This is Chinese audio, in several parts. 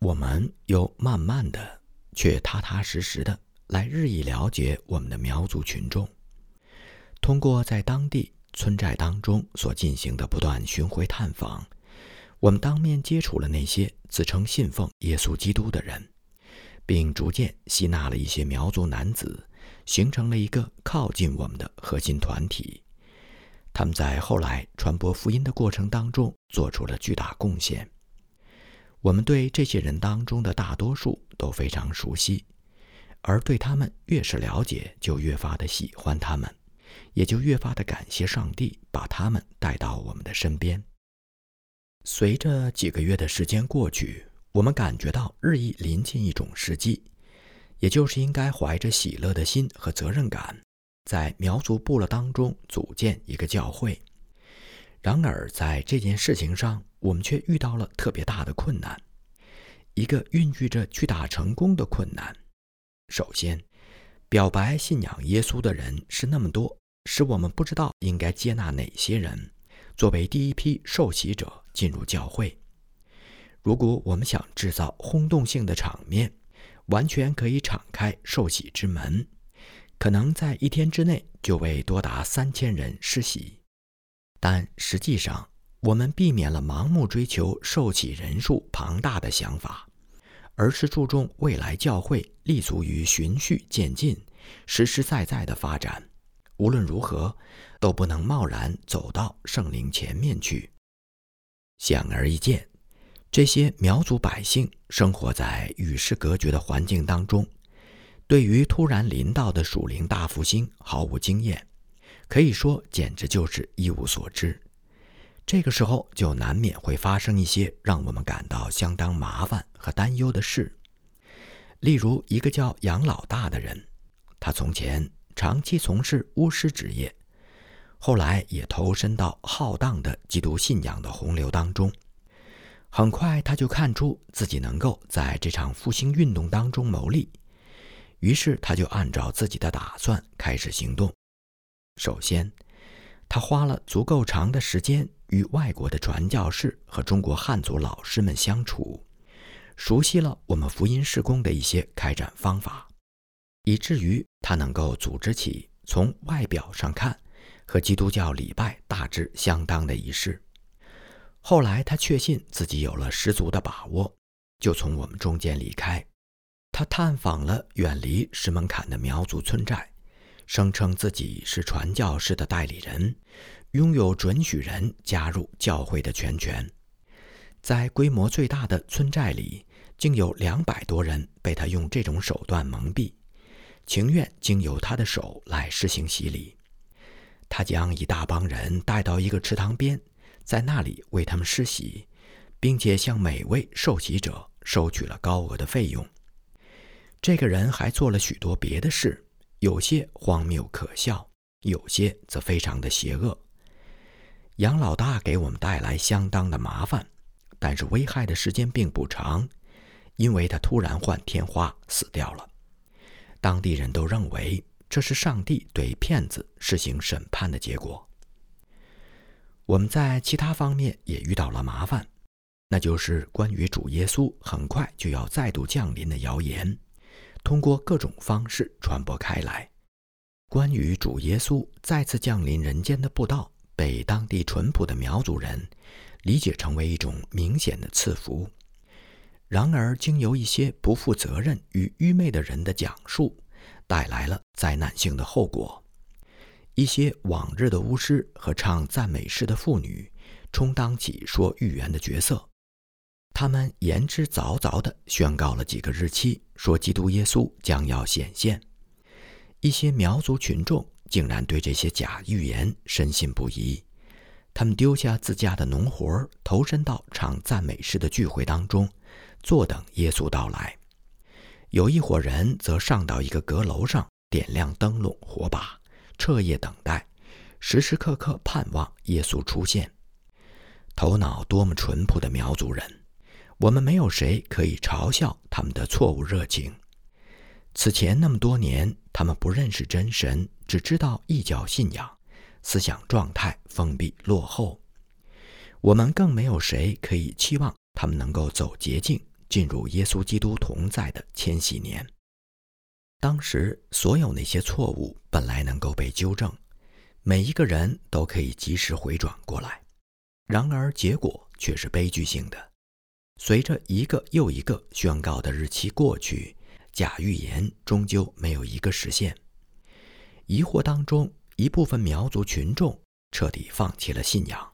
我们又慢慢的，却踏踏实实的来日益了解我们的苗族群众。通过在当地村寨当中所进行的不断巡回探访，我们当面接触了那些自称信奉耶稣基督的人，并逐渐吸纳了一些苗族男子，形成了一个靠近我们的核心团体。他们在后来传播福音的过程当中做出了巨大贡献。我们对这些人当中的大多数都非常熟悉，而对他们越是了解，就越发的喜欢他们。也就越发的感谢上帝，把他们带到我们的身边。随着几个月的时间过去，我们感觉到日益临近一种时机，也就是应该怀着喜乐的心和责任感，在苗族部落当中组建一个教会。然而，在这件事情上，我们却遇到了特别大的困难，一个孕育着巨大成功的困难。首先，表白信仰耶稣的人是那么多。使我们不知道应该接纳哪些人作为第一批受洗者进入教会。如果我们想制造轰动性的场面，完全可以敞开受洗之门，可能在一天之内就为多达三千人施洗。但实际上，我们避免了盲目追求受洗人数庞大的想法，而是注重未来教会立足于循序渐进、实实在在的发展。无论如何，都不能贸然走到圣灵前面去。显而易见，这些苗族百姓生活在与世隔绝的环境当中，对于突然临到的属灵大复兴毫无经验，可以说简直就是一无所知。这个时候，就难免会发生一些让我们感到相当麻烦和担忧的事。例如，一个叫杨老大的人，他从前。长期从事巫师职业，后来也投身到浩荡的基督信仰的洪流当中。很快，他就看出自己能够在这场复兴运动当中谋利，于是他就按照自己的打算开始行动。首先，他花了足够长的时间与外国的传教士和中国汉族老师们相处，熟悉了我们福音事工的一些开展方法。以至于他能够组织起从外表上看和基督教礼拜大致相当的仪式。后来他确信自己有了十足的把握，就从我们中间离开。他探访了远离石门坎的苗族村寨，声称自己是传教士的代理人，拥有准许人加入教会的全权。在规模最大的村寨里，竟有两百多人被他用这种手段蒙蔽。情愿经由他的手来施行洗礼，他将一大帮人带到一个池塘边，在那里为他们施洗，并且向每位受洗者收取了高额的费用。这个人还做了许多别的事，有些荒谬可笑，有些则非常的邪恶。杨老大给我们带来相当的麻烦，但是危害的时间并不长，因为他突然患天花死掉了。当地人都认为这是上帝对骗子实行审判的结果。我们在其他方面也遇到了麻烦，那就是关于主耶稣很快就要再度降临的谣言，通过各种方式传播开来。关于主耶稣再次降临人间的布道，被当地淳朴的苗族人理解成为一种明显的赐福。然而，经由一些不负责任与愚昧的人的讲述，带来了灾难性的后果。一些往日的巫师和唱赞美诗的妇女，充当起说预言的角色。他们言之凿凿地宣告了几个日期，说基督耶稣将要显现。一些苗族群众竟然对这些假预言深信不疑，他们丢下自家的农活，投身到唱赞美诗的聚会当中。坐等耶稣到来，有一伙人则上到一个阁楼上，点亮灯笼、火把，彻夜等待，时时刻刻盼望耶稣出现。头脑多么淳朴的苗族人，我们没有谁可以嘲笑他们的错误热情。此前那么多年，他们不认识真神，只知道异教信仰，思想状态封闭落后。我们更没有谁可以期望他们能够走捷径。进入耶稣基督同在的千禧年。当时，所有那些错误本来能够被纠正，每一个人都可以及时回转过来。然而，结果却是悲剧性的。随着一个又一个宣告的日期过去，假预言终究没有一个实现。疑惑当中，一部分苗族群众彻底放弃了信仰，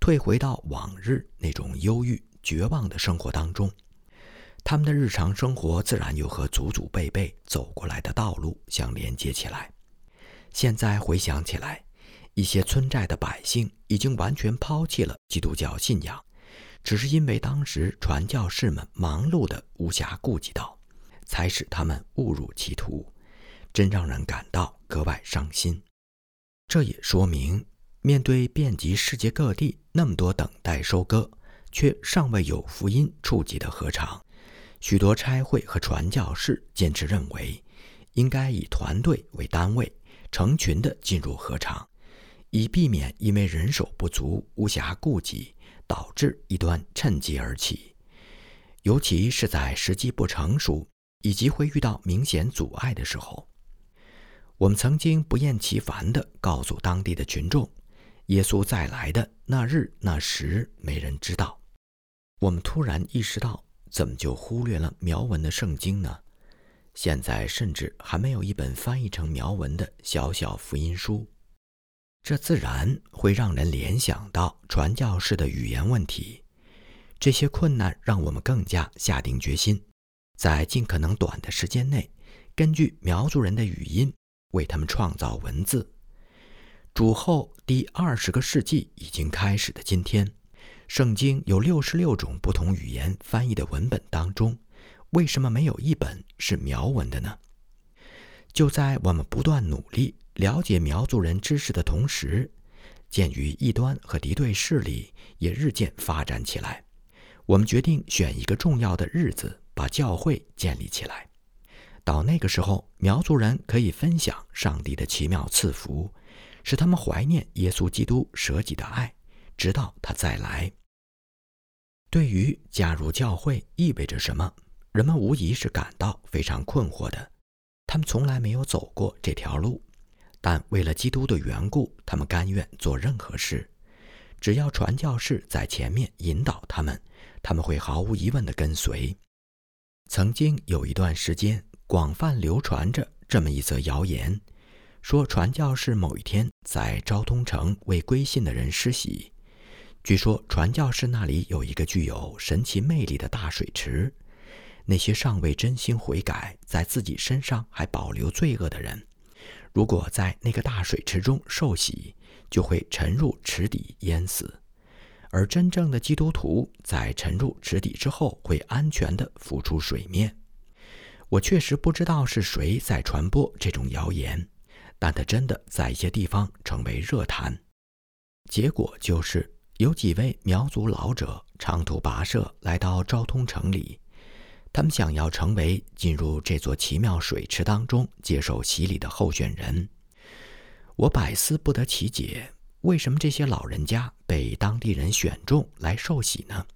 退回到往日那种忧郁、绝望的生活当中。他们的日常生活自然又和祖祖辈辈走过来的道路相连接起来。现在回想起来，一些村寨的百姓已经完全抛弃了基督教信仰。只是因为当时传教士们忙碌的无暇顾及到，才使他们误入歧途，真让人感到格外伤心。这也说明，面对遍及世界各地那么多等待收割却尚未有福音触及的禾场，许多差会和传教士坚持认为，应该以团队为单位，成群的进入禾场，以避免因为人手不足无暇顾及。导致一端趁机而起，尤其是在时机不成熟以及会遇到明显阻碍的时候。我们曾经不厌其烦地告诉当地的群众，耶稣再来的那日那时没人知道。我们突然意识到，怎么就忽略了苗文的圣经呢？现在甚至还没有一本翻译成苗文的小小福音书。这自然会让人联想到传教士的语言问题。这些困难让我们更加下定决心，在尽可能短的时间内，根据苗族人的语音为他们创造文字。主后第二十个世纪已经开始的今天，圣经有六十六种不同语言翻译的文本当中，为什么没有一本是苗文的呢？就在我们不断努力。了解苗族人知识的同时，鉴于异端和敌对势力也日渐发展起来，我们决定选一个重要的日子，把教会建立起来。到那个时候，苗族人可以分享上帝的奇妙赐福，使他们怀念耶稣基督舍己的爱，直到他再来。对于加入教会意味着什么，人们无疑是感到非常困惑的。他们从来没有走过这条路。但为了基督的缘故，他们甘愿做任何事，只要传教士在前面引导他们，他们会毫无疑问地跟随。曾经有一段时间，广泛流传着这么一则谣言，说传教士某一天在昭通城为归信的人施洗。据说传教士那里有一个具有神奇魅力的大水池，那些尚未真心悔改，在自己身上还保留罪恶的人。如果在那个大水池中受洗，就会沉入池底淹死；而真正的基督徒在沉入池底之后，会安全地浮出水面。我确实不知道是谁在传播这种谣言，但它真的在一些地方成为热谈。结果就是，有几位苗族老者长途跋涉来到昭通城里。他们想要成为进入这座奇妙水池当中接受洗礼的候选人。我百思不得其解，为什么这些老人家被当地人选中来受洗呢？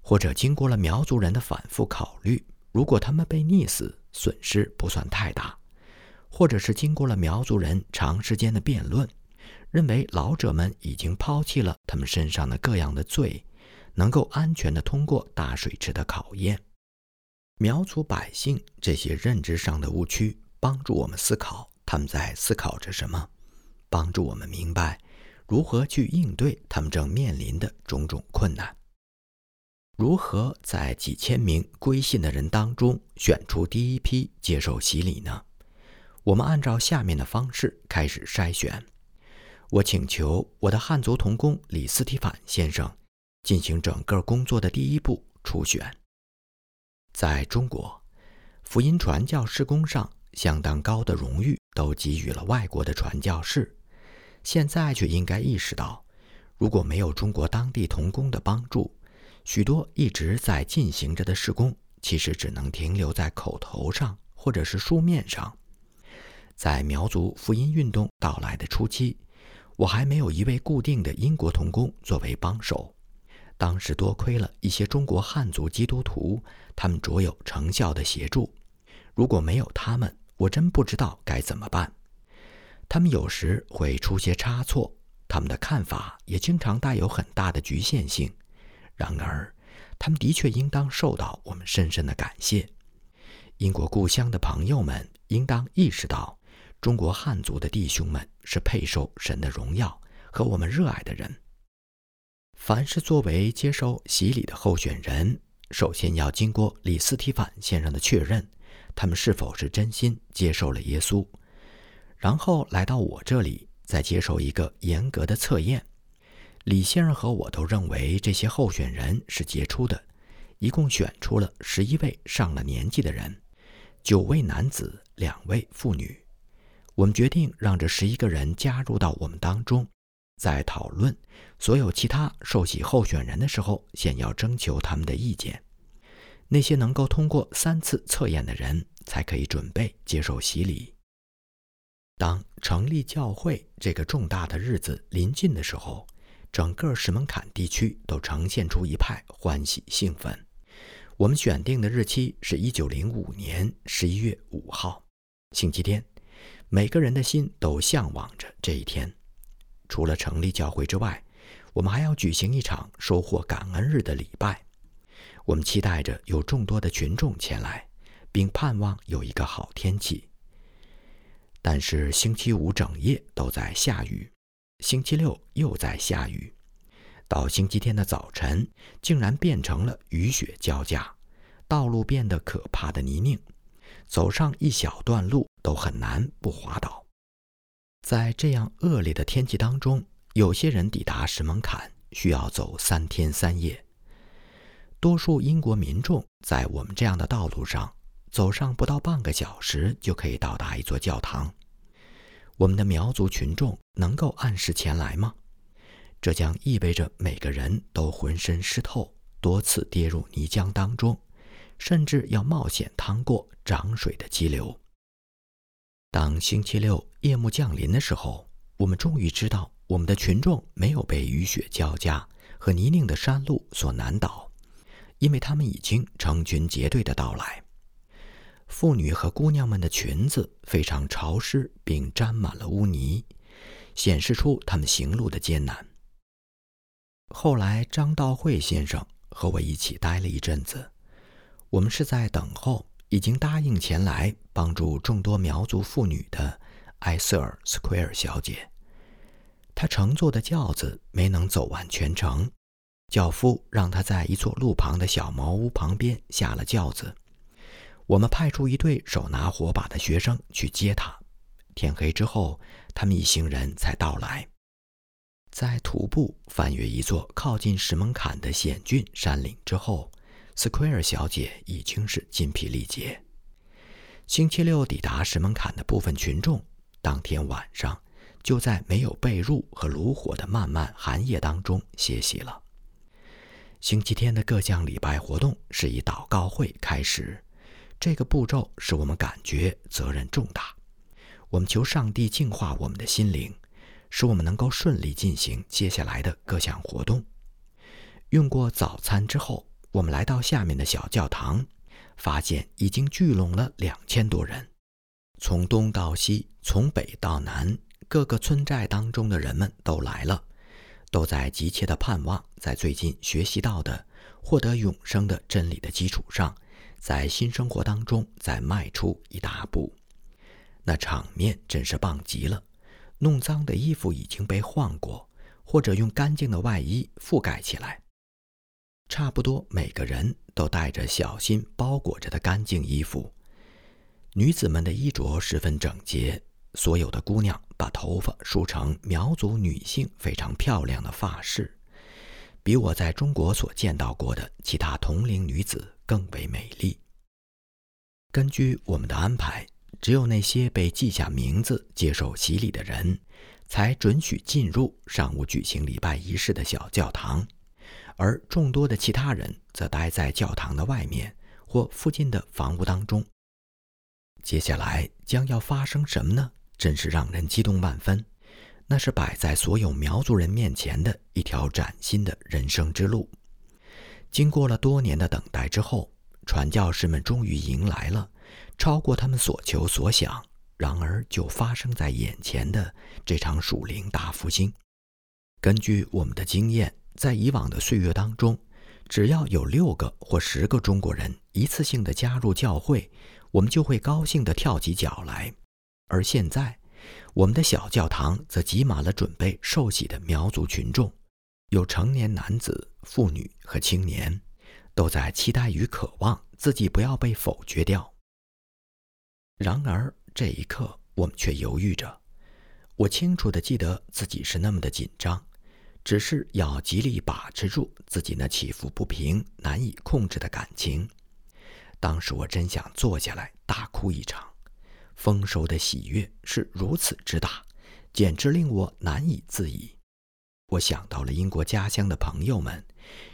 或者经过了苗族人的反复考虑，如果他们被溺死，损失不算太大；或者是经过了苗族人长时间的辩论，认为老者们已经抛弃了他们身上的各样的罪，能够安全地通过大水池的考验。苗族百姓这些认知上的误区，帮助我们思考他们在思考着什么，帮助我们明白如何去应对他们正面临的种种困难。如何在几千名归信的人当中选出第一批接受洗礼呢？我们按照下面的方式开始筛选。我请求我的汉族同工李斯提凡先生进行整个工作的第一步初选。在中国，福音传教施工上相当高的荣誉都给予了外国的传教士，现在却应该意识到，如果没有中国当地童工的帮助，许多一直在进行着的施工，其实只能停留在口头上或者是书面上。在苗族福音运动到来的初期，我还没有一位固定的英国童工作为帮手，当时多亏了一些中国汉族基督徒，他们卓有成效的协助。如果没有他们，我真不知道该怎么办。他们有时会出些差错，他们的看法也经常带有很大的局限性。然而，他们的确应当受到我们深深的感谢。英国故乡的朋友们应当意识到，中国汉族的弟兄们是配受神的荣耀和我们热爱的人。凡是作为接受洗礼的候选人，首先要经过李斯提凡先生的确认。他们是否是真心接受了耶稣，然后来到我这里，再接受一个严格的测验。李先生和我都认为这些候选人是杰出的，一共选出了十一位上了年纪的人，九位男子，两位妇女。我们决定让这十一个人加入到我们当中，在讨论所有其他受洗候选人的时候，先要征求他们的意见。那些能够通过三次测验的人，才可以准备接受洗礼。当成立教会这个重大的日子临近的时候，整个石门坎地区都呈现出一派欢喜兴奋。我们选定的日期是一九零五年十一月五号，星期天。每个人的心都向往着这一天。除了成立教会之外，我们还要举行一场收获感恩日的礼拜。我们期待着有众多的群众前来，并盼望有一个好天气。但是星期五整夜都在下雨，星期六又在下雨，到星期天的早晨竟然变成了雨雪交加，道路变得可怕的泥泞，走上一小段路都很难不滑倒。在这样恶劣的天气当中，有些人抵达石门坎需要走三天三夜。多数英国民众在我们这样的道路上走上不到半个小时就可以到达一座教堂。我们的苗族群众能够按时前来吗？这将意味着每个人都浑身湿透，多次跌入泥浆当中，甚至要冒险趟过涨水的激流。当星期六夜幕降临的时候，我们终于知道我们的群众没有被雨雪交加和泥泞的山路所难倒。因为他们已经成群结队的到来，妇女和姑娘们的裙子非常潮湿，并沾满了污泥，显示出他们行路的艰难。后来，张道惠先生和我一起待了一阵子，我们是在等候已经答应前来帮助众多苗族妇女的埃瑟尔·斯奎尔小姐。她乘坐的轿子没能走完全程。轿夫让她在一座路旁的小茅屋旁边下了轿子。我们派出一队手拿火把的学生去接他。天黑之后，他们一行人才到来。在徒步翻越一座靠近石门坎的险峻山岭之后，斯奎尔小姐已经是筋疲力竭。星期六抵达石门坎的部分群众，当天晚上就在没有被褥和炉火的漫漫寒夜当中歇息了。星期天的各项礼拜活动是以祷告会开始，这个步骤使我们感觉责任重大。我们求上帝净化我们的心灵，使我们能够顺利进行接下来的各项活动。用过早餐之后，我们来到下面的小教堂，发现已经聚拢了两千多人，从东到西，从北到南，各个村寨当中的人们都来了。都在急切地盼望，在最近学习到的、获得永生的真理的基础上，在新生活当中再迈出一大步。那场面真是棒极了！弄脏的衣服已经被换过，或者用干净的外衣覆盖起来。差不多每个人都带着小心包裹着的干净衣服。女子们的衣着十分整洁。所有的姑娘把头发梳成苗族女性非常漂亮的发饰，比我在中国所见到过的其他同龄女子更为美丽。根据我们的安排，只有那些被记下名字、接受洗礼的人，才准许进入上午举行礼拜仪式的小教堂，而众多的其他人则待在教堂的外面或附近的房屋当中。接下来将要发生什么呢？真是让人激动万分，那是摆在所有苗族人面前的一条崭新的人生之路。经过了多年的等待之后，传教士们终于迎来了超过他们所求所想，然而就发生在眼前的这场属灵大复兴。根据我们的经验，在以往的岁月当中，只要有六个或十个中国人一次性的加入教会，我们就会高兴地跳起脚来。而现在，我们的小教堂则挤满了准备受洗的苗族群众，有成年男子、妇女和青年，都在期待与渴望自己不要被否决掉。然而这一刻，我们却犹豫着。我清楚地记得自己是那么的紧张，只是要极力把持住自己那起伏不平、难以控制的感情。当时我真想坐下来大哭一场。丰收的喜悦是如此之大，简直令我难以自已。我想到了英国家乡的朋友们，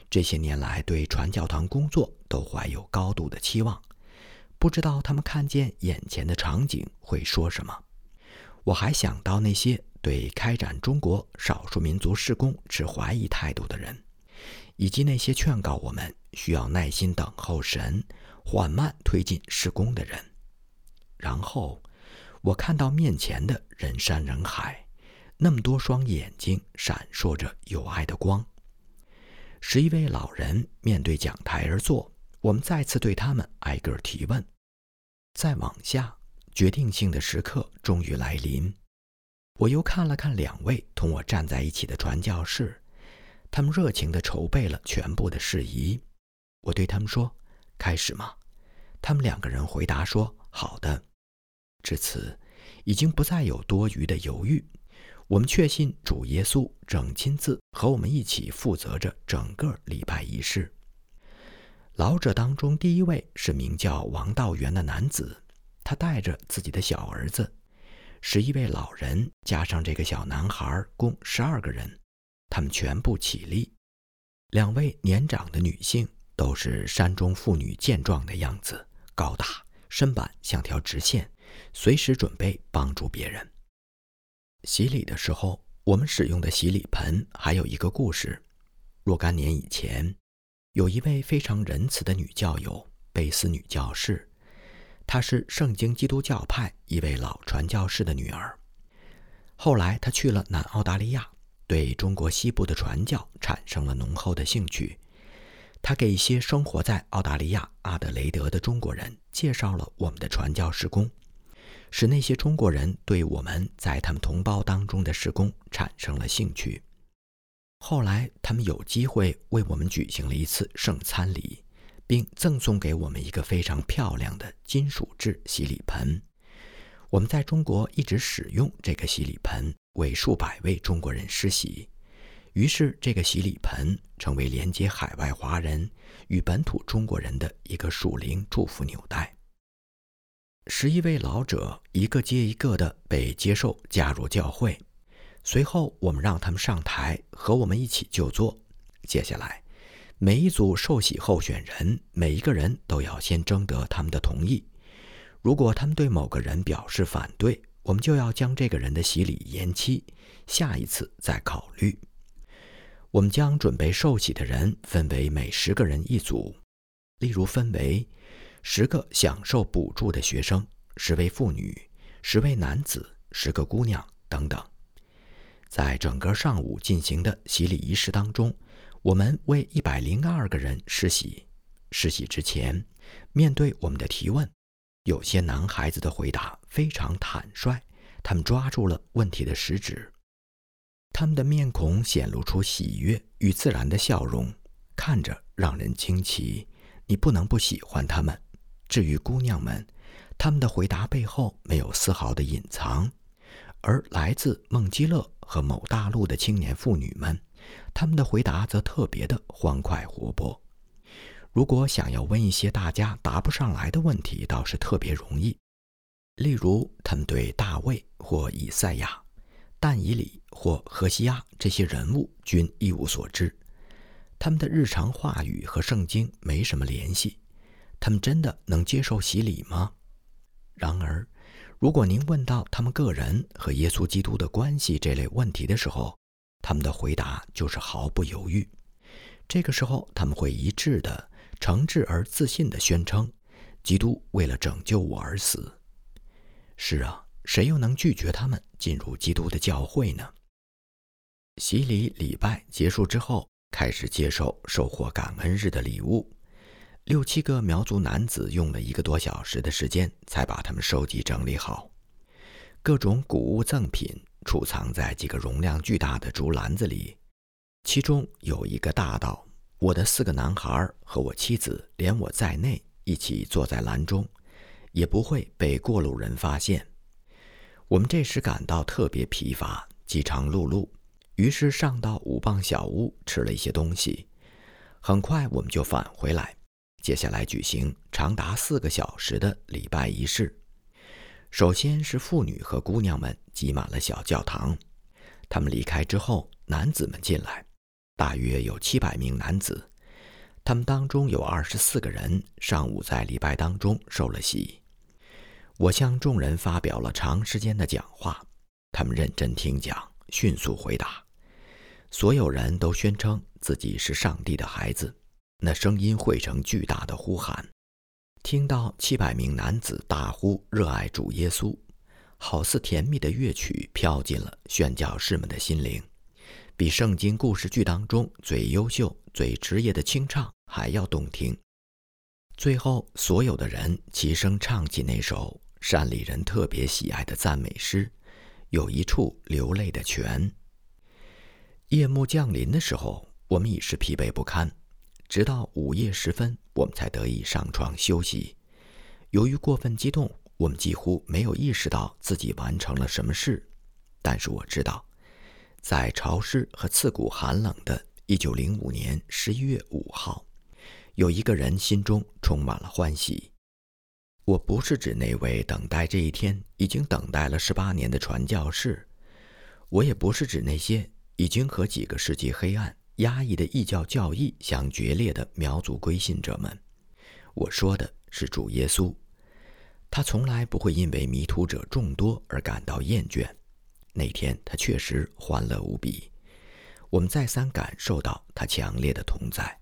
这些年来对传教团工作都怀有高度的期望，不知道他们看见眼前的场景会说什么。我还想到那些对开展中国少数民族施工持怀疑态度的人，以及那些劝告我们需要耐心等候神，缓慢推进施工的人。然后，我看到面前的人山人海，那么多双眼睛闪烁着友爱的光。十一位老人面对讲台而坐，我们再次对他们挨个提问。再往下，决定性的时刻终于来临。我又看了看两位同我站在一起的传教士，他们热情地筹备了全部的事宜。我对他们说：“开始吗？”他们两个人回答说：“好的。”至此，已经不再有多余的犹豫。我们确信主耶稣正亲自和我们一起负责着整个礼拜仪式。老者当中第一位是名叫王道元的男子，他带着自己的小儿子，十一位老人加上这个小男孩，共十二个人。他们全部起立。两位年长的女性都是山中妇女健壮的样子，高大，身板像条直线。随时准备帮助别人。洗礼的时候，我们使用的洗礼盆还有一个故事。若干年以前，有一位非常仁慈的女教友贝斯女教士，她是圣经基督教派一位老传教士的女儿。后来，她去了南澳大利亚，对中国西部的传教产生了浓厚的兴趣。她给一些生活在澳大利亚阿德雷德的中国人介绍了我们的传教士工。使那些中国人对我们在他们同胞当中的施工产生了兴趣。后来，他们有机会为我们举行了一次圣餐礼，并赠送给我们一个非常漂亮的金属制洗礼盆。我们在中国一直使用这个洗礼盆为数百位中国人施洗，于是这个洗礼盆成为连接海外华人与本土中国人的一个属灵祝福纽带。十一位老者一个接一个的被接受加入教会，随后我们让他们上台和我们一起就座。接下来，每一组受洗候选人每一个人都要先征得他们的同意。如果他们对某个人表示反对，我们就要将这个人的洗礼延期，下一次再考虑。我们将准备受洗的人分为每十个人一组，例如分为。十个享受补助的学生，十位妇女，十位男子，十个姑娘等等，在整个上午进行的洗礼仪式当中，我们为一百零二个人施洗。施洗之前，面对我们的提问，有些男孩子的回答非常坦率，他们抓住了问题的实质，他们的面孔显露出喜悦与自然的笑容，看着让人惊奇。你不能不喜欢他们。至于姑娘们，他们的回答背后没有丝毫的隐藏，而来自孟基勒和某大陆的青年妇女们，他们的回答则特别的欢快活泼。如果想要问一些大家答不上来的问题，倒是特别容易。例如，他们对大卫或以赛亚、但以理或何西阿这些人物均一无所知，他们的日常话语和圣经没什么联系。他们真的能接受洗礼吗？然而，如果您问到他们个人和耶稣基督的关系这类问题的时候，他们的回答就是毫不犹豫。这个时候，他们会一致的、诚挚而自信的宣称：“基督为了拯救我而死。”是啊，谁又能拒绝他们进入基督的教会呢？洗礼礼拜结束之后，开始接受收获感恩日的礼物。六七个苗族男子用了一个多小时的时间，才把它们收集整理好。各种谷物赠品储藏在几个容量巨大的竹篮子里，其中有一个大到我的四个男孩和我妻子，连我在内一起坐在篮中，也不会被过路人发现。我们这时感到特别疲乏，饥肠辘辘。于是上到五磅小屋吃了一些东西，很快我们就返回来。接下来举行长达四个小时的礼拜仪式。首先是妇女和姑娘们挤满了小教堂，他们离开之后，男子们进来，大约有七百名男子。他们当中有二十四个人上午在礼拜当中受了洗。我向众人发表了长时间的讲话，他们认真听讲。迅速回答，所有人都宣称自己是上帝的孩子。那声音汇成巨大的呼喊，听到七百名男子大呼热爱主耶稣，好似甜蜜的乐曲飘进了宣教士们的心灵，比圣经故事剧当中最优秀、最职业的清唱还要动听。最后，所有的人齐声唱起那首山里人特别喜爱的赞美诗。有一处流泪的泉。夜幕降临的时候，我们已是疲惫不堪，直到午夜时分，我们才得以上床休息。由于过分激动，我们几乎没有意识到自己完成了什么事。但是我知道，在潮湿和刺骨寒冷的1905年11月5号，有一个人心中充满了欢喜。我不是指那位等待这一天已经等待了十八年的传教士，我也不是指那些已经和几个世纪黑暗压抑的异教教义相决裂的苗族归信者们。我说的是主耶稣，他从来不会因为迷途者众多而感到厌倦。那天他确实欢乐无比，我们再三感受到他强烈的同在。